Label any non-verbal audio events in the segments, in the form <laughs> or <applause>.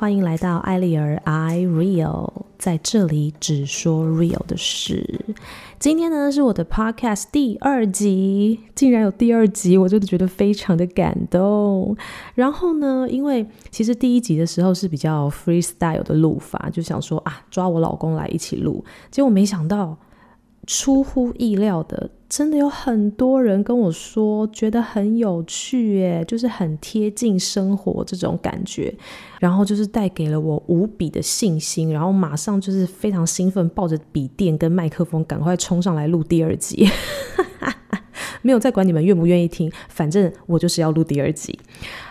欢迎来到艾丽儿 I Real，在这里只说 real 的事。今天呢是我的 podcast 第二集，竟然有第二集，我真的觉得非常的感动。然后呢，因为其实第一集的时候是比较 freestyle 的录法，就想说啊，抓我老公来一起录，结果没想到。出乎意料的，真的有很多人跟我说，觉得很有趣，耶，就是很贴近生活这种感觉，然后就是带给了我无比的信心，然后马上就是非常兴奋，抱着笔电跟麦克风，赶快冲上来录第二集，<laughs> 没有再管你们愿不愿意听，反正我就是要录第二集。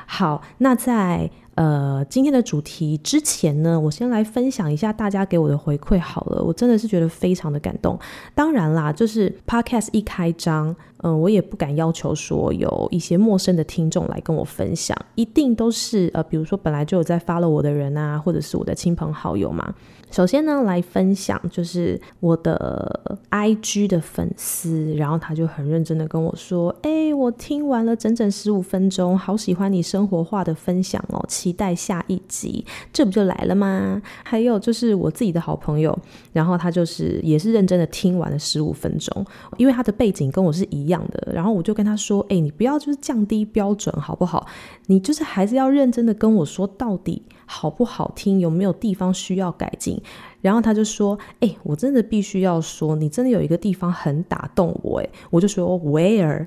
好，那在。呃，今天的主题之前呢，我先来分享一下大家给我的回馈好了，我真的是觉得非常的感动。当然啦，就是 Podcast 一开张，嗯、我也不敢要求说有一些陌生的听众来跟我分享，一定都是呃，比如说本来就有在 follow 我的人啊，或者是我的亲朋好友嘛。首先呢，来分享就是我的 IG 的粉丝，然后他就很认真的跟我说：“哎，我听完了整整十五分钟，好喜欢你生活化的分享哦，期待下一集，这不就来了吗？”还有就是我自己的好朋友，然后他就是也是认真的听完了十五分钟，因为他的背景跟我是一样的，然后我就跟他说：“哎，你不要就是降低标准好不好？你就是还是要认真的跟我说到底。”好不好听？有没有地方需要改进？然后他就说：“哎、我真的必须要说，你真的有一个地方很打动我。”哎，我就说：“Where？”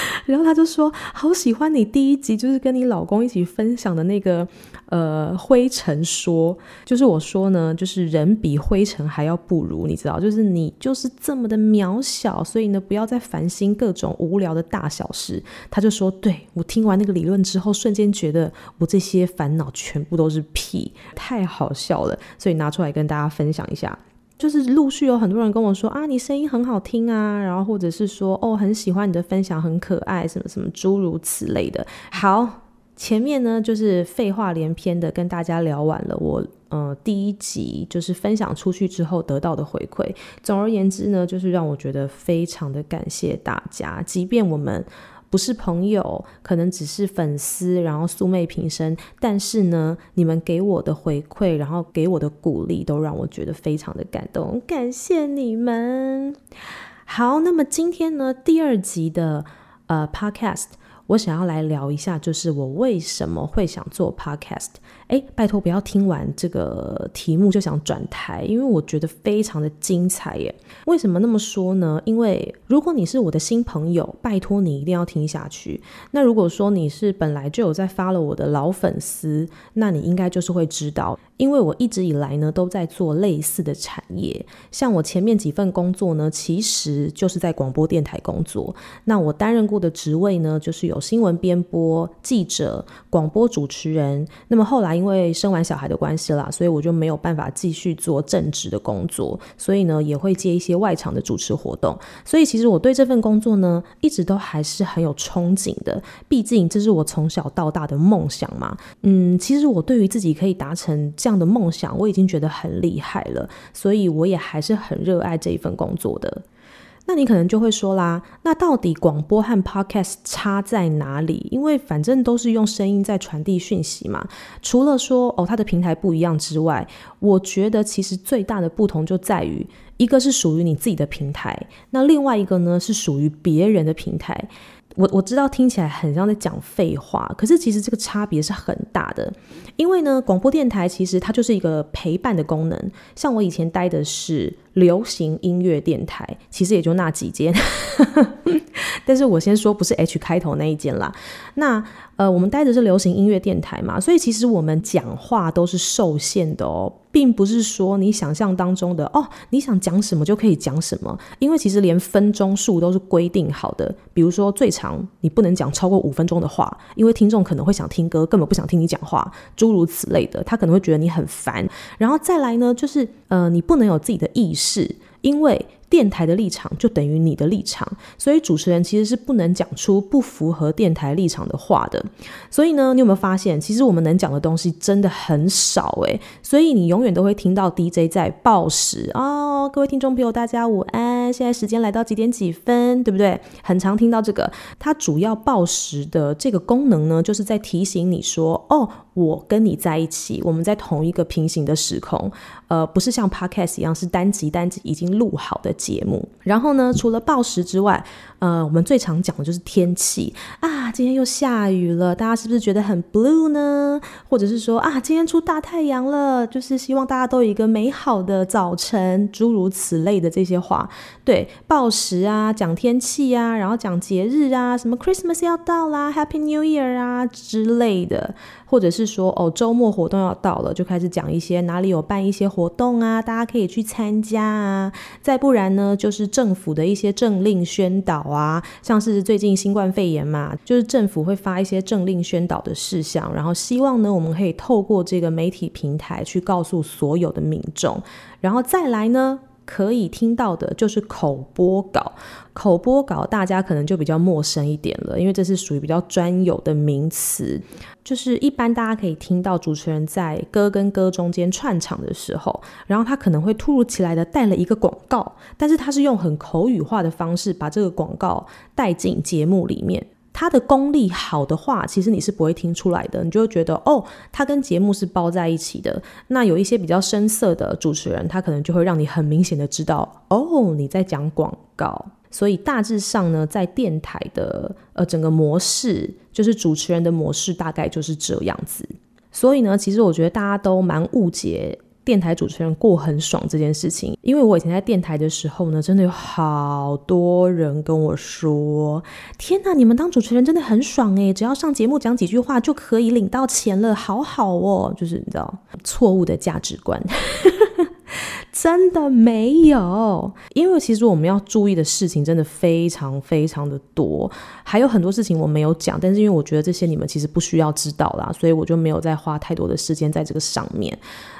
<laughs> 然后他就说：“好喜欢你第一集，就是跟你老公一起分享的那个，呃，灰尘说，就是我说呢，就是人比灰尘还要不如，你知道，就是你就是这么的渺小，所以呢，不要再烦心各种无聊的大小事。”他就说：“对，我听完那个理论之后，瞬间觉得我这些烦恼全部都是屁，太好笑了，所以拿出来跟大家分享一下。”就是陆续有很多人跟我说啊，你声音很好听啊，然后或者是说哦，很喜欢你的分享，很可爱，什么什么诸如此类的。好，前面呢就是废话连篇的跟大家聊完了我呃第一集就是分享出去之后得到的回馈。总而言之呢，就是让我觉得非常的感谢大家，即便我们。不是朋友，可能只是粉丝，然后素昧平生。但是呢，你们给我的回馈，然后给我的鼓励，都让我觉得非常的感动。感谢你们。好，那么今天呢，第二集的呃 Podcast。我想要来聊一下，就是我为什么会想做 podcast。哎，拜托不要听完这个题目就想转台，因为我觉得非常的精彩耶。为什么那么说呢？因为如果你是我的新朋友，拜托你一定要听下去。那如果说你是本来就有在发了我的老粉丝，那你应该就是会知道。因为我一直以来呢都在做类似的产业，像我前面几份工作呢，其实就是在广播电台工作。那我担任过的职位呢，就是有新闻编播、记者、广播主持人。那么后来因为生完小孩的关系啦，所以我就没有办法继续做正职的工作，所以呢也会接一些外场的主持活动。所以其实我对这份工作呢，一直都还是很有憧憬的。毕竟这是我从小到大的梦想嘛。嗯，其实我对于自己可以达成这样。的梦想我已经觉得很厉害了，所以我也还是很热爱这一份工作的。那你可能就会说啦，那到底广播和 Podcast 差在哪里？因为反正都是用声音在传递讯息嘛。除了说哦，它的平台不一样之外，我觉得其实最大的不同就在于，一个是属于你自己的平台，那另外一个呢是属于别人的平台。我我知道听起来很像在讲废话，可是其实这个差别是很大的。因为呢，广播电台其实它就是一个陪伴的功能。像我以前待的是流行音乐电台，其实也就那几间。<laughs> 但是我先说不是 H 开头那一间啦。那呃，我们待的是流行音乐电台嘛，所以其实我们讲话都是受限的哦。并不是说你想象当中的哦，你想讲什么就可以讲什么，因为其实连分钟数都是规定好的。比如说最长你不能讲超过五分钟的话，因为听众可能会想听歌，根本不想听你讲话，诸如此类的，他可能会觉得你很烦。然后再来呢，就是呃，你不能有自己的意识，是因为。电台的立场就等于你的立场，所以主持人其实是不能讲出不符合电台立场的话的。所以呢，你有没有发现，其实我们能讲的东西真的很少诶。所以你永远都会听到 DJ 在报时哦，各位听众朋友，大家午安，现在时间来到几点几分，对不对？很常听到这个。它主要报时的这个功能呢，就是在提醒你说，哦，我跟你在一起，我们在同一个平行的时空，呃，不是像 Podcast 一样是单集单集已经录好的节目。然后呢，除了报时之外，呃，我们最常讲的就是天气啊，今天又下雨了，大家是不是觉得很 blue 呢？或者是说啊，今天出大太阳了，就是希望大家都有一个美好的早晨，诸如此类的这些话。对，报时啊，讲天气啊，然后讲节日啊，什么 Christmas 要到啦，Happy New Year 啊之类的。或者是说哦，周末活动要到了，就开始讲一些哪里有办一些活动啊，大家可以去参加啊。再不然呢，就是政府的一些政令宣导啊，像是最近新冠肺炎嘛，就是政府会发一些政令宣导的事项，然后希望呢，我们可以透过这个媒体平台去告诉所有的民众，然后再来呢。可以听到的就是口播稿，口播稿大家可能就比较陌生一点了，因为这是属于比较专有的名词。就是一般大家可以听到主持人在歌跟歌中间串场的时候，然后他可能会突如其来的带了一个广告，但是他是用很口语化的方式把这个广告带进节目里面。他的功力好的话，其实你是不会听出来的，你就会觉得哦，他跟节目是包在一起的。那有一些比较生涩的主持人，他可能就会让你很明显的知道，哦，你在讲广告。所以大致上呢，在电台的呃整个模式，就是主持人的模式，大概就是这样子。所以呢，其实我觉得大家都蛮误解。电台主持人过很爽这件事情，因为我以前在电台的时候呢，真的有好多人跟我说：“天哪，你们当主持人真的很爽诶，只要上节目讲几句话就可以领到钱了，好好哦。”就是你知道，错误的价值观，<laughs> 真的没有。因为其实我们要注意的事情真的非常非常的多，还有很多事情我没有讲，但是因为我觉得这些你们其实不需要知道啦，所以我就没有再花太多的时间在这个上面。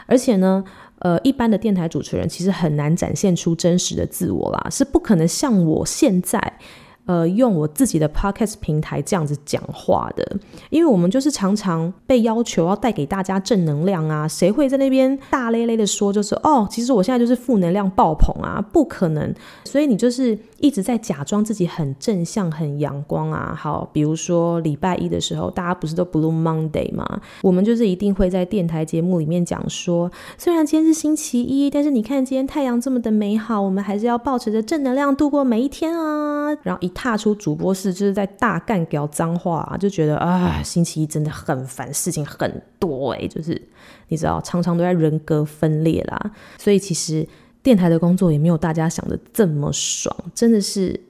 而且呢，呃，一般的电台主持人其实很难展现出真实的自我啦，是不可能像我现在。呃，用我自己的 podcast 平台这样子讲话的，因为我们就是常常被要求要带给大家正能量啊，谁会在那边大咧咧的说，就是哦，其实我现在就是负能量爆棚啊，不可能。所以你就是一直在假装自己很正向、很阳光啊。好，比如说礼拜一的时候，大家不是都 Blue Monday 吗？我们就是一定会在电台节目里面讲说，虽然今天是星期一，但是你看今天太阳这么的美好，我们还是要保持着正能量度过每一天啊。然后一踏出主播室，就是在大干譙脏话啊，就觉得啊，星期一真的很烦，事情很多哎，就是你知道，常常都在人格分裂啦。所以其实电台的工作也没有大家想的这么爽，真的是。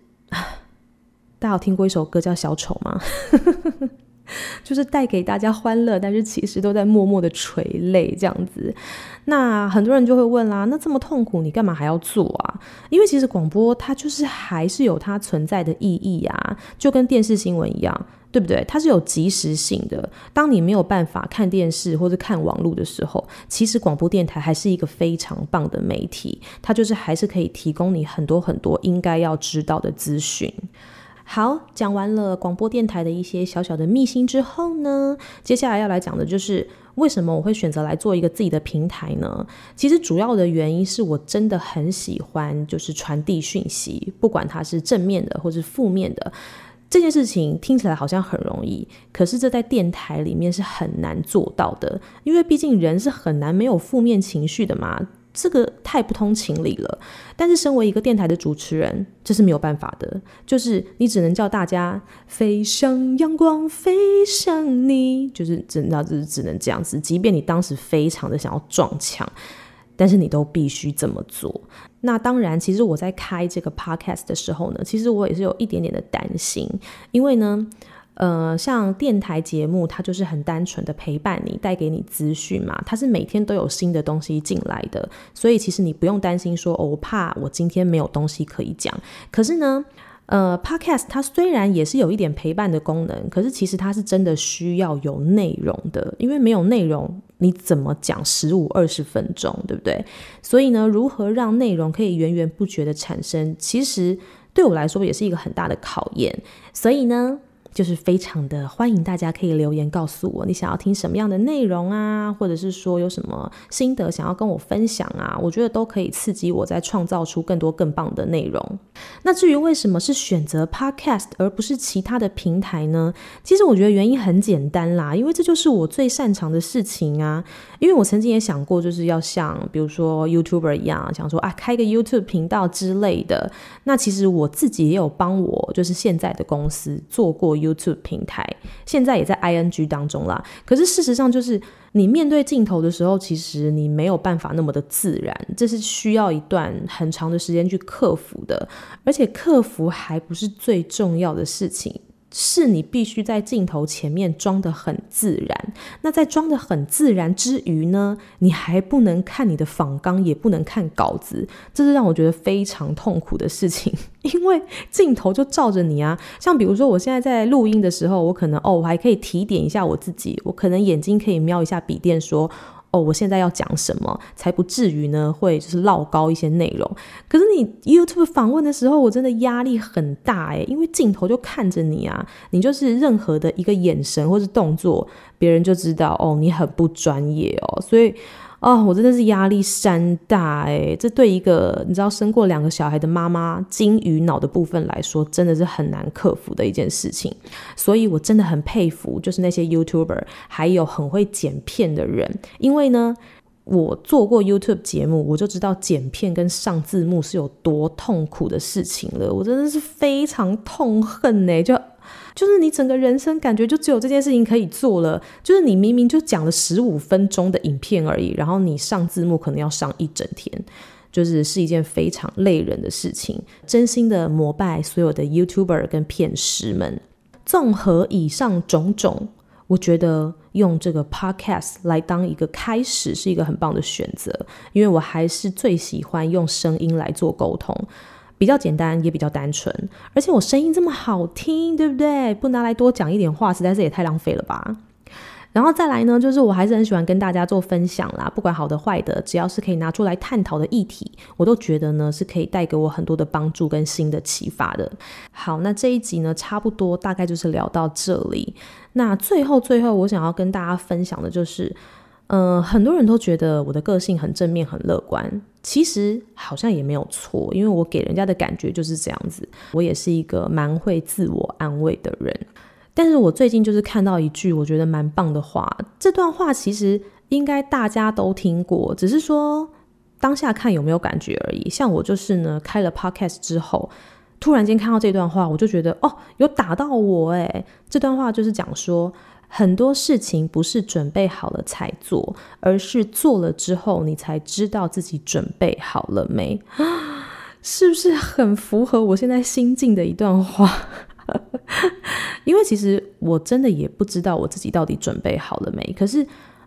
大家有听过一首歌叫《小丑》吗？<laughs> 就是带给大家欢乐，但是其实都在默默的垂泪这样子。那很多人就会问啦，那这么痛苦，你干嘛还要做啊？因为其实广播它就是还是有它存在的意义啊，就跟电视新闻一样，对不对？它是有即时性的。当你没有办法看电视或者看网络的时候，其实广播电台还是一个非常棒的媒体，它就是还是可以提供你很多很多应该要知道的资讯。好，讲完了广播电台的一些小小的秘辛之后呢，接下来要来讲的就是为什么我会选择来做一个自己的平台呢？其实主要的原因是我真的很喜欢，就是传递讯息，不管它是正面的或是负面的。这件事情听起来好像很容易，可是这在电台里面是很难做到的，因为毕竟人是很难没有负面情绪的嘛。这个太不通情理了，但是身为一个电台的主持人，这是没有办法的，就是你只能叫大家飞向阳光，飞向你，就是只能，就是只能这样子。即便你当时非常的想要撞墙，但是你都必须这么做。那当然，其实我在开这个 podcast 的时候呢，其实我也是有一点点的担心，因为呢。呃，像电台节目，它就是很单纯的陪伴你，带给你资讯嘛。它是每天都有新的东西进来的，所以其实你不用担心说，我怕我今天没有东西可以讲。可是呢，呃，Podcast 它虽然也是有一点陪伴的功能，可是其实它是真的需要有内容的，因为没有内容，你怎么讲十五二十分钟，对不对？所以呢，如何让内容可以源源不绝的产生，其实对我来说也是一个很大的考验。所以呢。就是非常的欢迎大家可以留言告诉我你想要听什么样的内容啊，或者是说有什么心得想要跟我分享啊，我觉得都可以刺激我再创造出更多更棒的内容。那至于为什么是选择 Podcast 而不是其他的平台呢？其实我觉得原因很简单啦，因为这就是我最擅长的事情啊。因为我曾经也想过，就是要像比如说 YouTuber 一样，想说啊开个 YouTube 频道之类的。那其实我自己也有帮我就是现在的公司做过 YouTube 平台，现在也在 ING 当中啦。可是事实上就是你面对镜头的时候，其实你没有办法那么的自然，这是需要一段很长的时间去克服的，而且克服还不是最重要的事情。是你必须在镜头前面装得很自然。那在装得很自然之余呢，你还不能看你的访纲，也不能看稿子，这是让我觉得非常痛苦的事情。<laughs> 因为镜头就照着你啊，像比如说我现在在录音的时候，我可能哦，我还可以提点一下我自己，我可能眼睛可以瞄一下笔电说。哦，我现在要讲什么才不至于呢？会就是落高一些内容。可是你 YouTube 访问的时候，我真的压力很大诶，因为镜头就看着你啊，你就是任何的一个眼神或是动作，别人就知道哦，你很不专业哦，所以。哦，我真的是压力山大诶，这对一个你知道生过两个小孩的妈妈，金鱼脑的部分来说，真的是很难克服的一件事情。所以我真的很佩服，就是那些 YouTuber，还有很会剪片的人，因为呢，我做过 YouTube 节目，我就知道剪片跟上字幕是有多痛苦的事情了。我真的是非常痛恨呢，就。就是你整个人生感觉就只有这件事情可以做了，就是你明明就讲了十五分钟的影片而已，然后你上字幕可能要上一整天，就是是一件非常累人的事情。真心的膜拜所有的 YouTuber 跟片师们。综合以上种种，我觉得用这个 Podcast 来当一个开始是一个很棒的选择，因为我还是最喜欢用声音来做沟通。比较简单，也比较单纯，而且我声音这么好听，对不对？不拿来多讲一点话，实在是也太浪费了吧。然后再来呢，就是我还是很喜欢跟大家做分享啦，不管好的坏的，只要是可以拿出来探讨的议题，我都觉得呢是可以带给我很多的帮助跟新的启发的。好，那这一集呢，差不多大概就是聊到这里。那最后最后，我想要跟大家分享的就是。嗯、很多人都觉得我的个性很正面、很乐观，其实好像也没有错，因为我给人家的感觉就是这样子。我也是一个蛮会自我安慰的人，但是我最近就是看到一句我觉得蛮棒的话，这段话其实应该大家都听过，只是说当下看有没有感觉而已。像我就是呢，开了 podcast 之后，突然间看到这段话，我就觉得哦，有打到我诶。这段话就是讲说。很多事情不是准备好了才做，而是做了之后你才知道自己准备好了没？<gasps> 是不是很符合我现在心境的一段话？<laughs> 因为其实我真的也不知道我自己到底准备好了没。可是，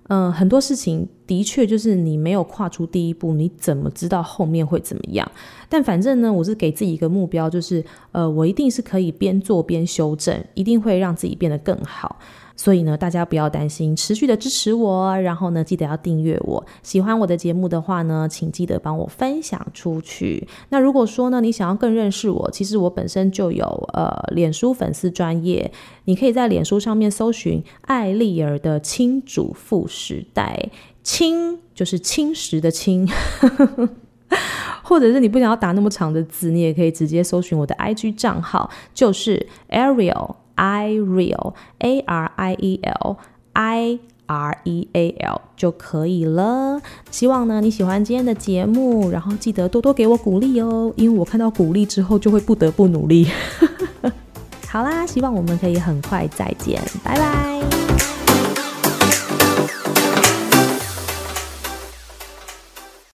嗯、很多事情的确就是你没有跨出第一步，你怎么知道后面会怎么样？但反正呢，我是给自己一个目标，就是呃，我一定是可以边做边修正，一定会让自己变得更好。所以呢，大家不要担心，持续的支持我，然后呢，记得要订阅我。喜欢我的节目的话呢，请记得帮我分享出去。那如果说呢，你想要更认识我，其实我本身就有呃，脸书粉丝专业，你可以在脸书上面搜寻艾丽儿的亲主妇时代，轻就是轻食的轻，<laughs> 或者是你不想要打那么长的字，你也可以直接搜寻我的 IG 账号，就是 Ariel。I real A R I E L I R E A L 就可以了。希望呢你喜欢今天的节目，然后记得多多给我鼓励哦，因为我看到鼓励之后就会不得不努力。<laughs> 好啦，希望我们可以很快再见，拜拜。